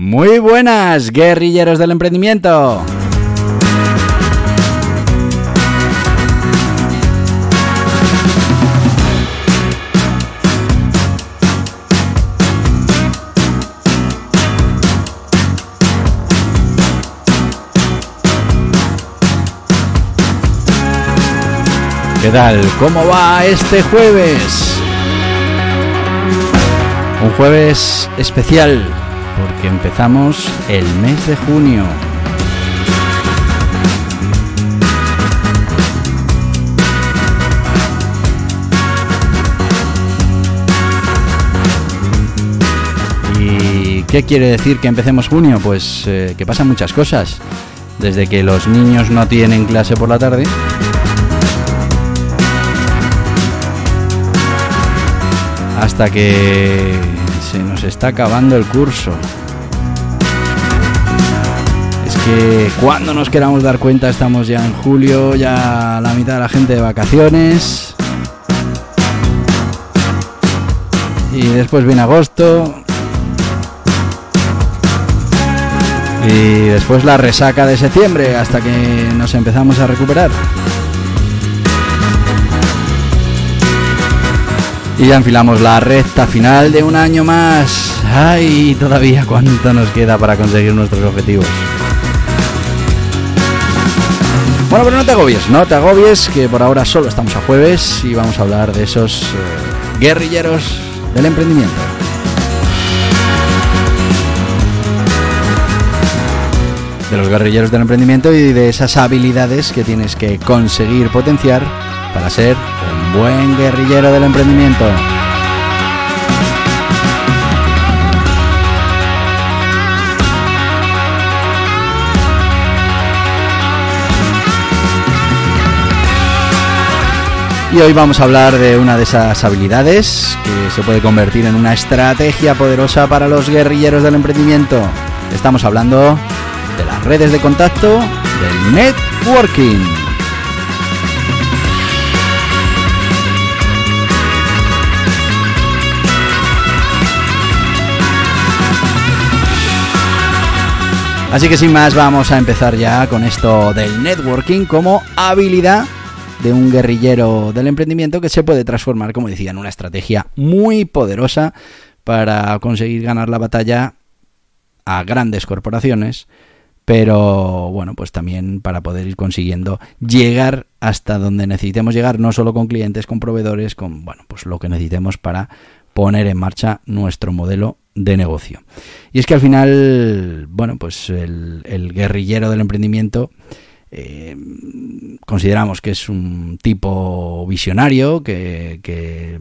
Muy buenas, guerrilleros del emprendimiento. ¿Qué tal? ¿Cómo va este jueves? Un jueves especial porque empezamos el mes de junio. ¿Y qué quiere decir que empecemos junio? Pues eh, que pasan muchas cosas. Desde que los niños no tienen clase por la tarde, hasta que está acabando el curso. Es que cuando nos queramos dar cuenta estamos ya en julio, ya la mitad de la gente de vacaciones. Y después viene agosto. Y después la resaca de septiembre hasta que nos empezamos a recuperar. Y ya enfilamos la recta final de un año más. ¡Ay! Todavía cuánto nos queda para conseguir nuestros objetivos. Bueno, pero no te agobies, no te agobies, que por ahora solo estamos a jueves y vamos a hablar de esos eh, guerrilleros del emprendimiento. De los guerrilleros del emprendimiento y de esas habilidades que tienes que conseguir potenciar para ser buen guerrillero del emprendimiento. Y hoy vamos a hablar de una de esas habilidades que se puede convertir en una estrategia poderosa para los guerrilleros del emprendimiento. Estamos hablando de las redes de contacto, del networking. Así que sin más vamos a empezar ya con esto del networking como habilidad de un guerrillero del emprendimiento que se puede transformar, como decía, en una estrategia muy poderosa para conseguir ganar la batalla a grandes corporaciones, pero bueno, pues también para poder ir consiguiendo llegar hasta donde necesitemos llegar, no solo con clientes, con proveedores, con bueno, pues lo que necesitemos para poner en marcha nuestro modelo de negocio. Y es que al final, bueno, pues el, guerrillero del emprendimiento eh, consideramos que es un tipo visionario que, que,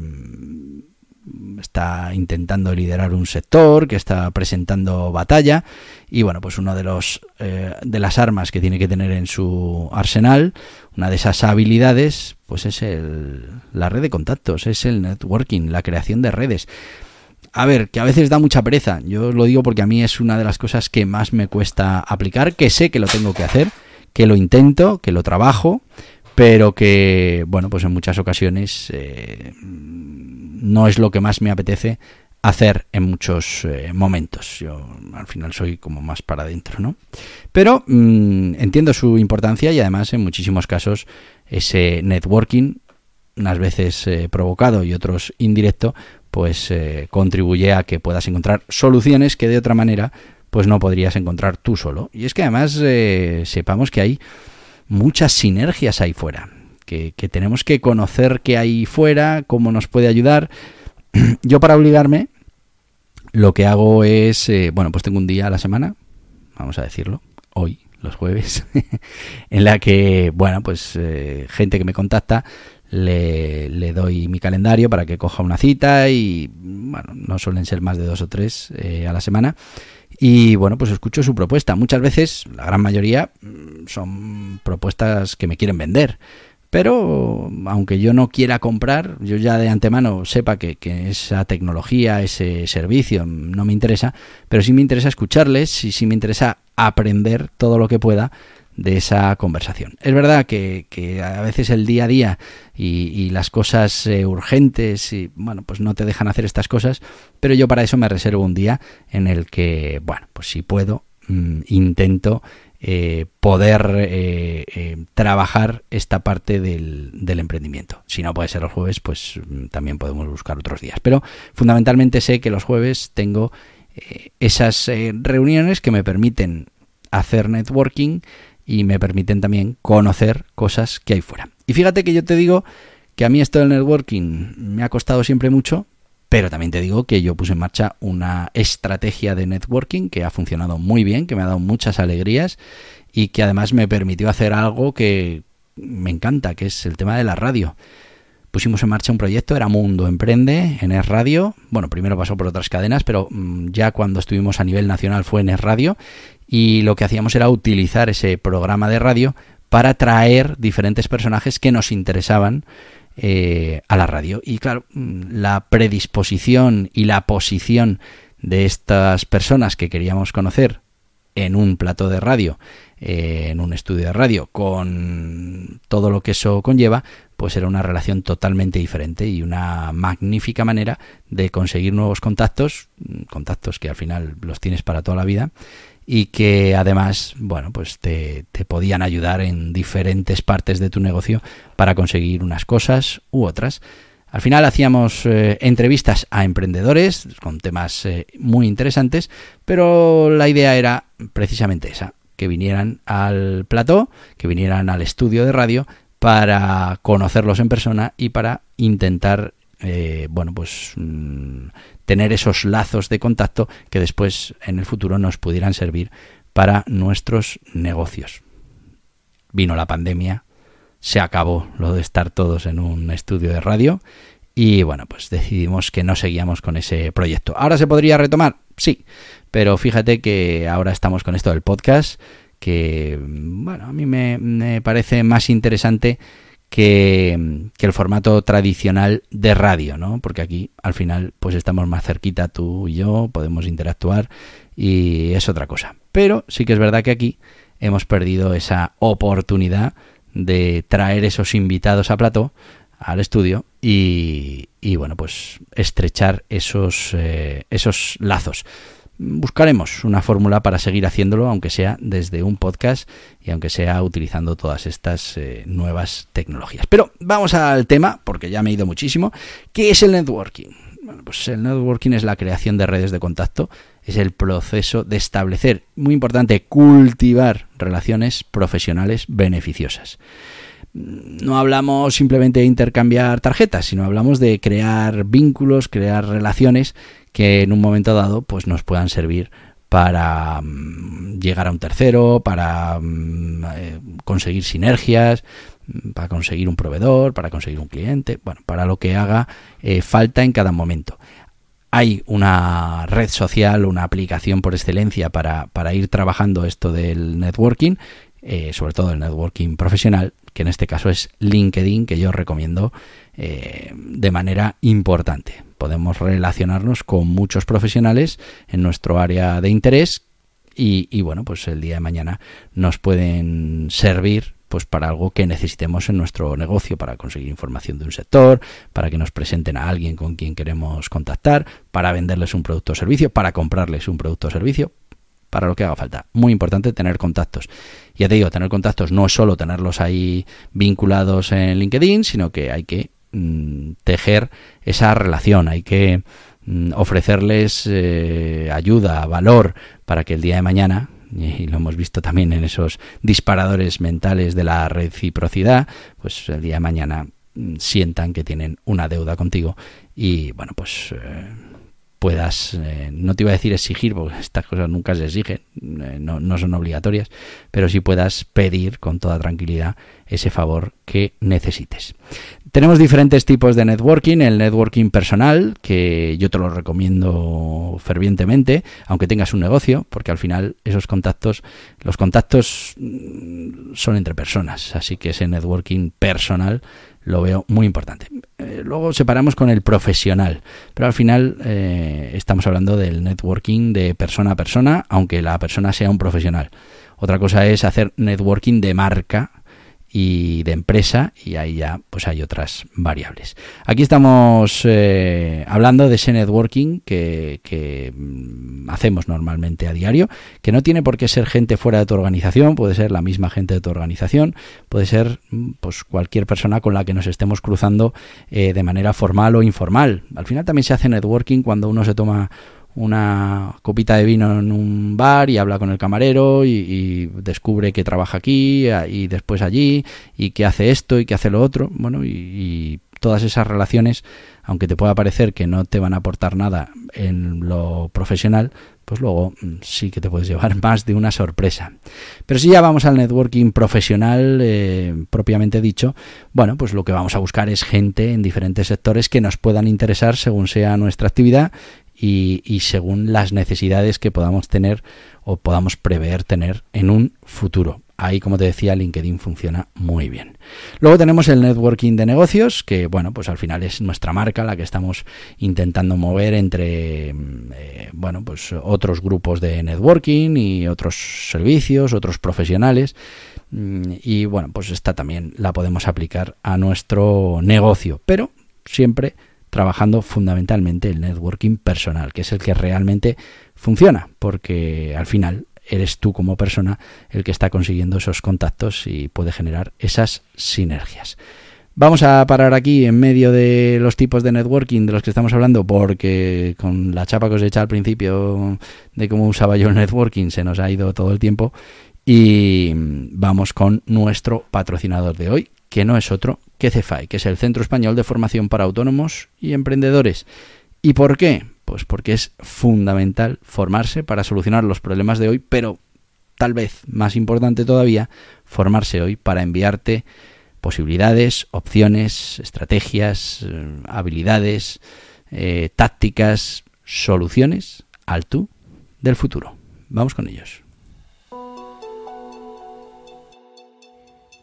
está intentando liderar un sector, que está presentando batalla y bueno, pues uno de los eh, de las armas que tiene que tener en su arsenal, una de esas habilidades, pues es el, la red de contactos, es el networking, la creación de redes. A ver, que a veces da mucha pereza. Yo lo digo porque a mí es una de las cosas que más me cuesta aplicar, que sé que lo tengo que hacer, que lo intento, que lo trabajo, pero que, bueno, pues en muchas ocasiones eh, no es lo que más me apetece hacer en muchos eh, momentos. Yo al final soy como más para adentro, ¿no? Pero mm, entiendo su importancia y además en muchísimos casos ese networking, unas veces eh, provocado y otros indirecto, pues eh, contribuye a que puedas encontrar soluciones que de otra manera pues no podrías encontrar tú solo. Y es que además eh, sepamos que hay muchas sinergias ahí fuera, que, tenemos que conocer qué hay fuera, cómo nos puede ayudar. Yo para obligarme lo que hago es, eh, bueno, pues tengo un día a la semana, vamos a decirlo, hoy, los jueves, en la que, bueno, pues gente que me contacta le, le, doy mi calendario para que coja una cita y bueno, no suelen ser más de dos o tres eh, a la semana. Y bueno, pues escucho su propuesta. Muchas veces, la gran mayoría, mm, son propuestas que me quieren vender. Pero aunque yo no quiera comprar, yo ya de antemano sepa que, que, esa tecnología, ese servicio no me interesa, pero sí me interesa escucharles y sí me interesa aprender todo lo que pueda de esa conversación. Es verdad que, que a veces el día a día y, y las cosas eh, urgentes y bueno pues no te dejan hacer estas cosas, pero yo para eso me reservo un día en el que bueno pues si puedo mmm, intento eh, poder eh, trabajar esta parte del, del, emprendimiento. Si no puede ser los jueves, pues mm, también podemos buscar otros días. Pero fundamentalmente sé que los jueves tengo esas reuniones que me permiten hacer networking y me permiten también conocer cosas que hay fuera. Y fíjate que yo te digo que a mí esto del networking me ha costado siempre mucho, pero también te digo que yo puse en marcha una estrategia de networking que ha funcionado muy bien, que me ha dado muchas alegrías y que además me permitió hacer algo que me encanta, que es el tema de la radio. Pusimos en marcha un proyecto, era Mundo Emprende, en Es Radio. Bueno, primero pasó por otras cadenas, pero mm, ya cuando estuvimos a nivel nacional fue en Es Radio. Y lo que hacíamos era utilizar ese programa de radio para traer diferentes personajes que nos interesaban eh, a la radio. Y claro, mm, la predisposición y la posición de estas personas que queríamos conocer en un plato de radio, eh, en un estudio de radio, con todo lo que eso conlleva, pues era una relación totalmente diferente y una magnífica manera de conseguir nuevos contactos, mm, contactos que al final los tienes para toda la vida, y que además, bueno, pues te, te, podían ayudar en diferentes partes de tu negocio para conseguir unas cosas u otras. Al final hacíamos eh, entrevistas a emprendedores con temas eh, muy interesantes, pero la idea era precisamente esa, que vinieran al plató, que vinieran al estudio de radio para conocerlos en persona y para intentar eh, bueno, pues mmm, tener esos lazos de contacto que después en el futuro nos pudieran servir para nuestros negocios. Vino la pandemia, se acabó lo de estar todos en un estudio de radio y bueno, pues decidimos que no seguíamos con ese proyecto. ¿Ahora se podría retomar? Sí, pero fíjate que ahora estamos con esto del podcast que, bueno, a mí me parece más interesante que, el formato tradicional de radio, ¿no? Porque aquí al final pues estamos más cerquita tú y yo, podemos interactuar y es otra cosa. Pero sí que es verdad que aquí hemos perdido esa oportunidad de traer esos invitados a plató al estudio y, y bueno pues estrechar esos eh, esos lazos buscaremos una fórmula para seguir haciéndolo, aunque sea desde un podcast y aunque sea utilizando todas estas eh, nuevas tecnologías. Pero vamos al tema, porque ya me he ido muchísimo. ¿Qué es el networking? Bueno, pues el networking es la creación de redes de contacto, es el proceso de establecer, muy importante, cultivar relaciones profesionales beneficiosas no hablamos simplemente de intercambiar tarjetas, sino hablamos de crear vínculos, crear relaciones que en un momento dado pues nos puedan servir para um, llegar a un tercero, para um, eh, conseguir sinergias, para conseguir un proveedor, para conseguir un cliente, bueno, para lo que haga eh, falta en cada momento. Hay una red social, una aplicación por excelencia para, para ir trabajando esto del networking, eh, sobre todo el networking profesional, que en este caso es LinkedIn, que yo recomiendo de manera importante. Podemos relacionarnos con muchos profesionales en nuestro área de interés y, bueno, pues el día de mañana nos pueden servir pues para algo que necesitemos en nuestro negocio, para conseguir información de un sector, para que nos presenten a alguien con quien queremos contactar, para venderles un producto o servicio, para comprarles un producto o servicio, para lo que haga falta. Muy importante tener contactos. Ya te digo, tener contactos no es solo tenerlos ahí vinculados en LinkedIn, sino que hay que mmm, tejer esa relación, hay que mmm, ofrecerles eh, ayuda, valor, para que el día de mañana, y lo hemos visto también en esos disparadores mentales de la reciprocidad, pues el día de mañana mmm, sientan que tienen una deuda contigo y bueno, pues... Eh, puedas, eh, no te iba a decir exigir, porque estas cosas nunca se exigen, no, no, son obligatorias, pero sí puedas pedir con toda tranquilidad ese favor que necesites. Tenemos diferentes tipos de networking, el networking personal, que yo te lo recomiendo fervientemente, aunque tengas un negocio, porque al final esos contactos, los contactos mm, son entre personas, así que ese networking personal lo veo muy importante. Eh, luego separamos con el profesional, pero al final eh, estamos hablando del networking de persona a persona, aunque la persona sea un profesional. Otra cosa es hacer networking de marca y de empresa y ahí ya pues hay otras variables. Aquí estamos eh, hablando de ese networking que, mm, hacemos normalmente a diario, que no tiene por qué ser gente fuera de tu organización, puede ser la misma gente de tu organización, puede ser mm, pues cualquier persona con la que nos estemos cruzando eh, de manera formal o informal. Al final también se hace networking cuando uno se toma una copita de vino en un bar y habla con el camarero y, descubre que trabaja aquí y después allí y que hace esto y que hace lo otro. Bueno, y, todas esas relaciones, aunque te pueda parecer que no te van a aportar nada en lo profesional, pues luego mm, sí que te puedes llevar más de una sorpresa. Pero si ya vamos al networking profesional eh, propiamente dicho, bueno, pues lo que vamos a buscar es gente en diferentes sectores que nos puedan interesar según sea nuestra actividad y, según las necesidades que podamos tener o podamos prever tener en un futuro. Ahí, como te decía, LinkedIn funciona muy bien. Luego tenemos el networking de negocios, que bueno, pues al final es nuestra marca la que estamos intentando mover entre mm, eh, bueno, pues otros grupos de networking y otros servicios, otros profesionales. Mm, y bueno, pues esta también la podemos aplicar a nuestro negocio, pero siempre trabajando fundamentalmente el networking personal, que es el que realmente funciona, porque al final eres tú como persona el que está consiguiendo esos contactos y puede generar esas sinergias. Vamos a parar aquí en medio de los tipos de networking de los que estamos hablando, porque con la chapa que os he echado al principio de cómo usaba yo el networking se nos ha ido todo el tiempo. Y vamos con nuestro patrocinador de hoy, que no es otro que CEFAI, que es el Centro Español de Formación para Autónomos y Emprendedores. ¿Y por qué? Pues porque es fundamental formarse para solucionar los problemas de hoy, pero tal vez más importante todavía, formarse hoy para enviarte posibilidades, opciones, estrategias, eh, habilidades, eh, tácticas, soluciones al tú del futuro. Vamos con ellos.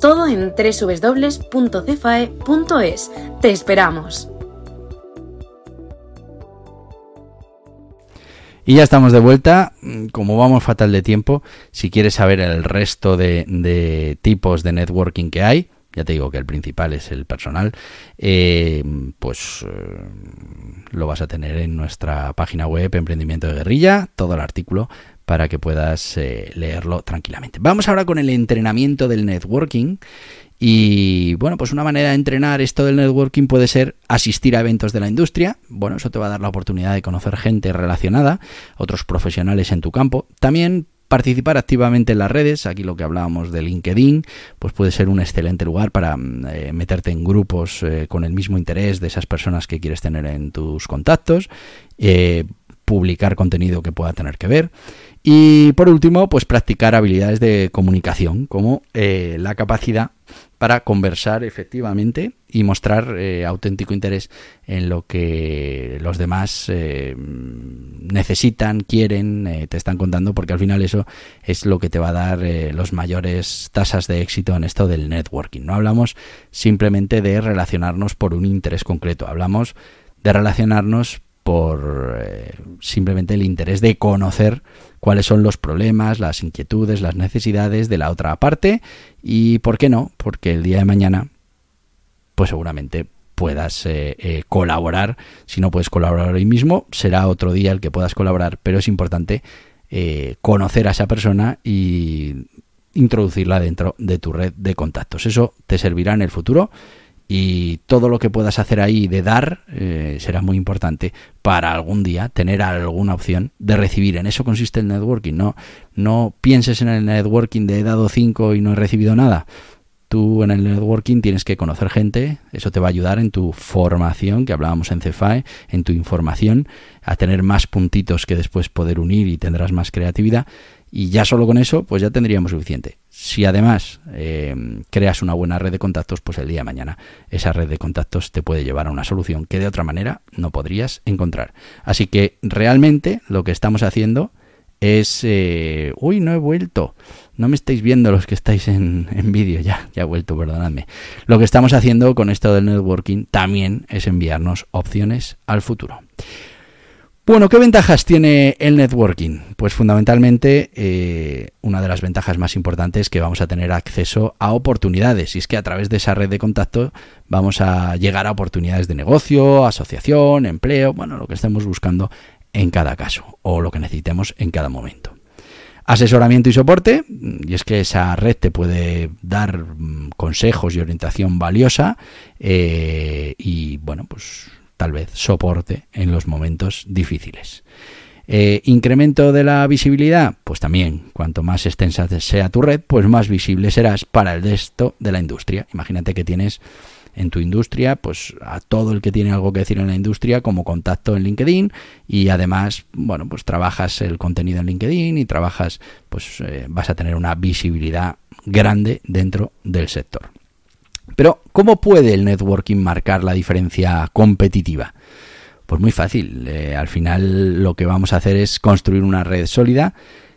todo en www.cefae.es. ¡Te esperamos! Y ya estamos de vuelta. Como vamos fatal de tiempo, si quieres saber el resto de, tipos de networking que hay, ya te digo que el principal es el personal, eh, pues eh, lo vas a tener en nuestra página web Emprendimiento de Guerrilla, todo el artículo para que puedas eh, leerlo tranquilamente. Vamos ahora con el entrenamiento del networking. Y bueno, pues una manera de entrenar esto del networking puede ser asistir a eventos de la industria. Bueno, eso te va a dar la oportunidad de conocer gente relacionada, otros profesionales en tu campo. También participar activamente en las redes, aquí lo que hablábamos de LinkedIn, pues puede ser un excelente lugar para mm, eh, meterte en grupos eh, con el mismo interés de esas personas que quieres tener en tus contactos, publicar contenido que pueda tener que ver. Y por último, pues practicar habilidades de comunicación, como eh, la capacidad para conversar efectivamente y mostrar eh, auténtico interés en lo que los demás eh, necesitan, quieren, te están contando, porque al final eso es lo que te va a dar los mayores tasas de éxito en esto del networking. No hablamos simplemente de relacionarnos por un interés concreto, hablamos de relacionarnos por simplemente el interés de conocer cuáles son los problemas, las inquietudes, las necesidades de la otra parte y, ¿por qué no? Porque el día de mañana, pues seguramente puedas eh, eh, colaborar. Si no puedes colaborar hoy mismo, será otro día el que puedas colaborar, pero es importante eh, conocer a esa persona y introducirla dentro de tu red de contactos. Eso te servirá en el futuro y todo lo que puedas hacer ahí de dar eh, será muy importante para algún día tener alguna opción de recibir. En eso consiste el networking. No, no pienses en el networking de he dado 5 y no he recibido nada. Tú en el networking tienes que conocer gente, eso te va a ayudar en tu formación, que hablábamos en CFAE, en tu información, a tener más puntitos que después poder unir y tendrás más creatividad. Y ya solo con eso, pues ya tendríamos suficiente. Si además eh, creas una buena red de contactos, pues el día de mañana esa red de contactos te puede llevar a una solución que de otra manera no podrías encontrar. Así que realmente lo que estamos haciendo es... Eh, uy, no he vuelto. No me estáis viendo los que estáis en, en vídeo, ya, ya he vuelto, perdonadme. Lo que estamos haciendo con esto del networking también es enviarnos opciones al futuro. Bueno, ¿qué ventajas tiene el networking? Pues fundamentalmente eh, una de las ventajas más importantes es que vamos a tener acceso a oportunidades y es que a través de esa red de contacto vamos a llegar a oportunidades de negocio, asociación, empleo, bueno, lo que estemos buscando en cada caso o lo que necesitemos en cada momento. Asesoramiento y soporte, y es que esa red te puede dar mm, consejos y orientación valiosa eh, y bueno, pues tal vez soporte en los momentos difíciles. Eh, incremento de la visibilidad, pues también, cuanto más extensa sea tu red, pues más visible serás para el resto de la industria. Imagínate que tienes en tu industria, pues a todo el que tiene algo que decir en la industria como contacto en LinkedIn y además, bueno, pues trabajas el contenido en LinkedIn y trabajas, pues eh, vas a tener una visibilidad grande dentro del sector. Pero, ¿cómo puede el networking marcar la diferencia competitiva? Pues muy fácil. Eh, al final lo que vamos a hacer es construir una red sólida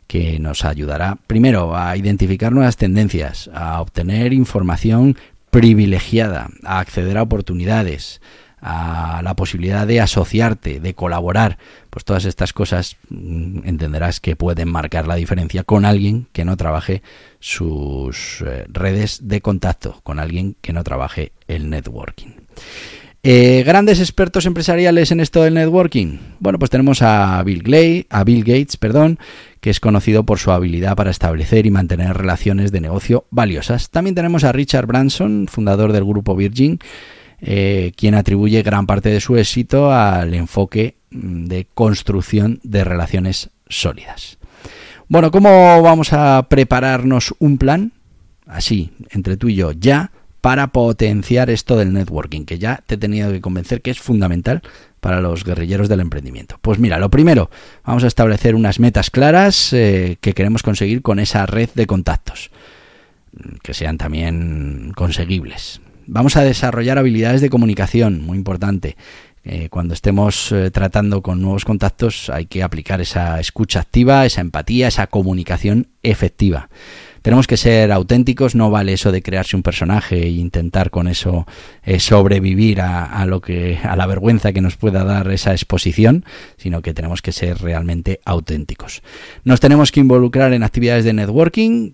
que nos ayudará primero a identificar nuevas tendencias, a obtener información privilegiada, a acceder a oportunidades, a la posibilidad de asociarte, de colaborar, pues todas estas cosas mm, entenderás que pueden marcar la diferencia con alguien que no trabaje sus eh, redes de contacto, con alguien que no trabaje el networking. Eh, grandes expertos empresariales en esto del networking. Bueno, pues tenemos a Bill, a Bill Gates, perdón, que es conocido por su habilidad para establecer y mantener relaciones de negocio valiosas. También tenemos a Richard Branson, fundador del grupo Virgin, eh, quien atribuye gran parte de su éxito al enfoque mm, de construcción de relaciones sólidas. Bueno, ¿cómo vamos a prepararnos un plan? Así, entre tú y yo, ya, para potenciar esto del networking, que ya te he tenido que convencer que es fundamental para los guerrilleros del emprendimiento. Pues mira, lo primero, vamos a establecer unas metas claras eh, que queremos conseguir con esa red de contactos, que sean también conseguibles. Vamos a desarrollar habilidades de comunicación, muy importante. Eh, cuando estemos eh, tratando con nuevos contactos hay que aplicar esa escucha activa, esa empatía, esa comunicación efectiva. Tenemos que ser auténticos, no vale eso de crearse un personaje e intentar con eso eh, sobrevivir a, a, lo que a la vergüenza que nos pueda dar esa exposición, sino que tenemos que ser realmente auténticos. Nos tenemos que involucrar en actividades de networking,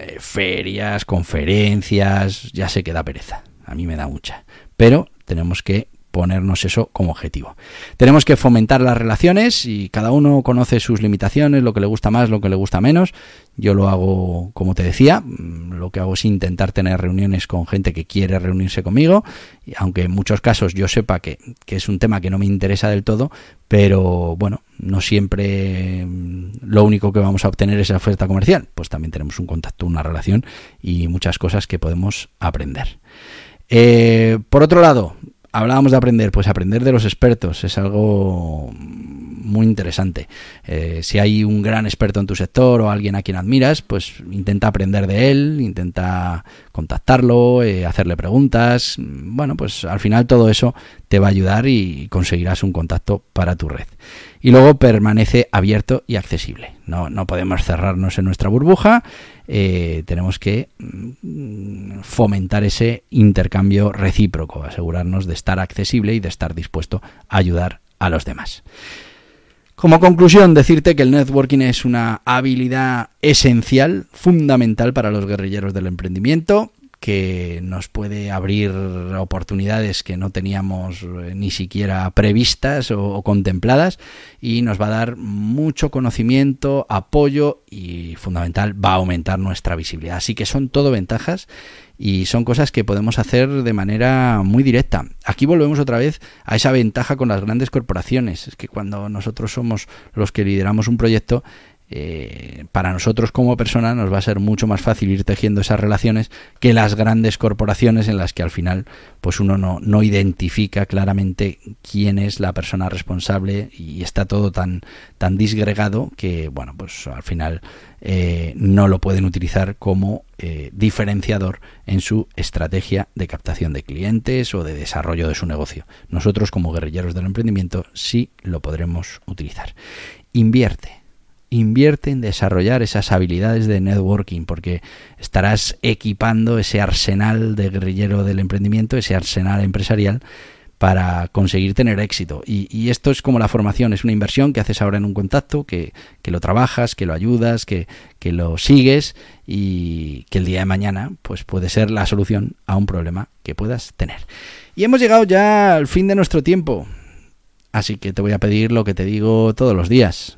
eh, ferias, conferencias, ya sé que da pereza, a mí me da mucha, pero tenemos que ponernos eso como objetivo. Tenemos que fomentar las relaciones y cada uno conoce sus limitaciones, lo que le gusta más, lo que le gusta menos. Yo lo hago, como te decía, mm, lo que hago es intentar tener reuniones con gente que quiere reunirse conmigo, y aunque en muchos casos yo sepa que, que es un tema que no me interesa del todo, pero bueno, no siempre mm, lo único que vamos a obtener es la oferta comercial, pues también tenemos un contacto, una relación y muchas cosas que podemos aprender. Eh, por otro lado, hablábamos de aprender, pues aprender de los expertos es algo muy interesante. Eh, si hay un gran experto en tu sector o alguien a quien admiras, pues intenta aprender de él, intenta contactarlo, eh, hacerle preguntas. Bueno, pues al final todo eso te va a ayudar y conseguirás un contacto para tu red. Y luego permanece abierto y accesible. No, no podemos cerrarnos en nuestra burbuja. Eh, tenemos que mm, fomentar ese intercambio recíproco, asegurarnos de estar accesible y de estar dispuesto a ayudar a los demás. Como conclusión, decirte que el networking es una habilidad esencial, fundamental para los guerrilleros del emprendimiento, que nos puede abrir oportunidades que no teníamos eh, ni siquiera previstas o, contempladas y nos va a dar mucho conocimiento, apoyo y fundamental va a aumentar nuestra visibilidad. Así que son todo ventajas y son cosas que podemos hacer de manera muy directa. Aquí volvemos otra vez a esa ventaja con las grandes corporaciones. Es que cuando nosotros somos los que lideramos un proyecto, eh, para nosotros como persona nos va a ser mucho más fácil ir tejiendo esas relaciones que las grandes corporaciones en las que al final pues uno no, no identifica claramente quién es la persona responsable y está todo tan, tan disgregado que bueno pues al final eh, no lo pueden utilizar como eh, diferenciador en su estrategia de captación de clientes o de desarrollo de su negocio. Nosotros como guerrilleros del emprendimiento sí lo podremos utilizar. Invierte invierte en desarrollar esas habilidades de networking, porque estarás equipando ese arsenal de guerrillero del emprendimiento, ese arsenal empresarial, para conseguir tener éxito. Y, esto es como la formación, es una inversión que haces ahora en un contacto, que, lo trabajas, que lo ayudas, que, que, lo sigues y que el día de mañana pues puede ser la solución a un problema que puedas tener. Y hemos llegado ya al fin de nuestro tiempo. Así que te voy a pedir lo que te digo todos los días.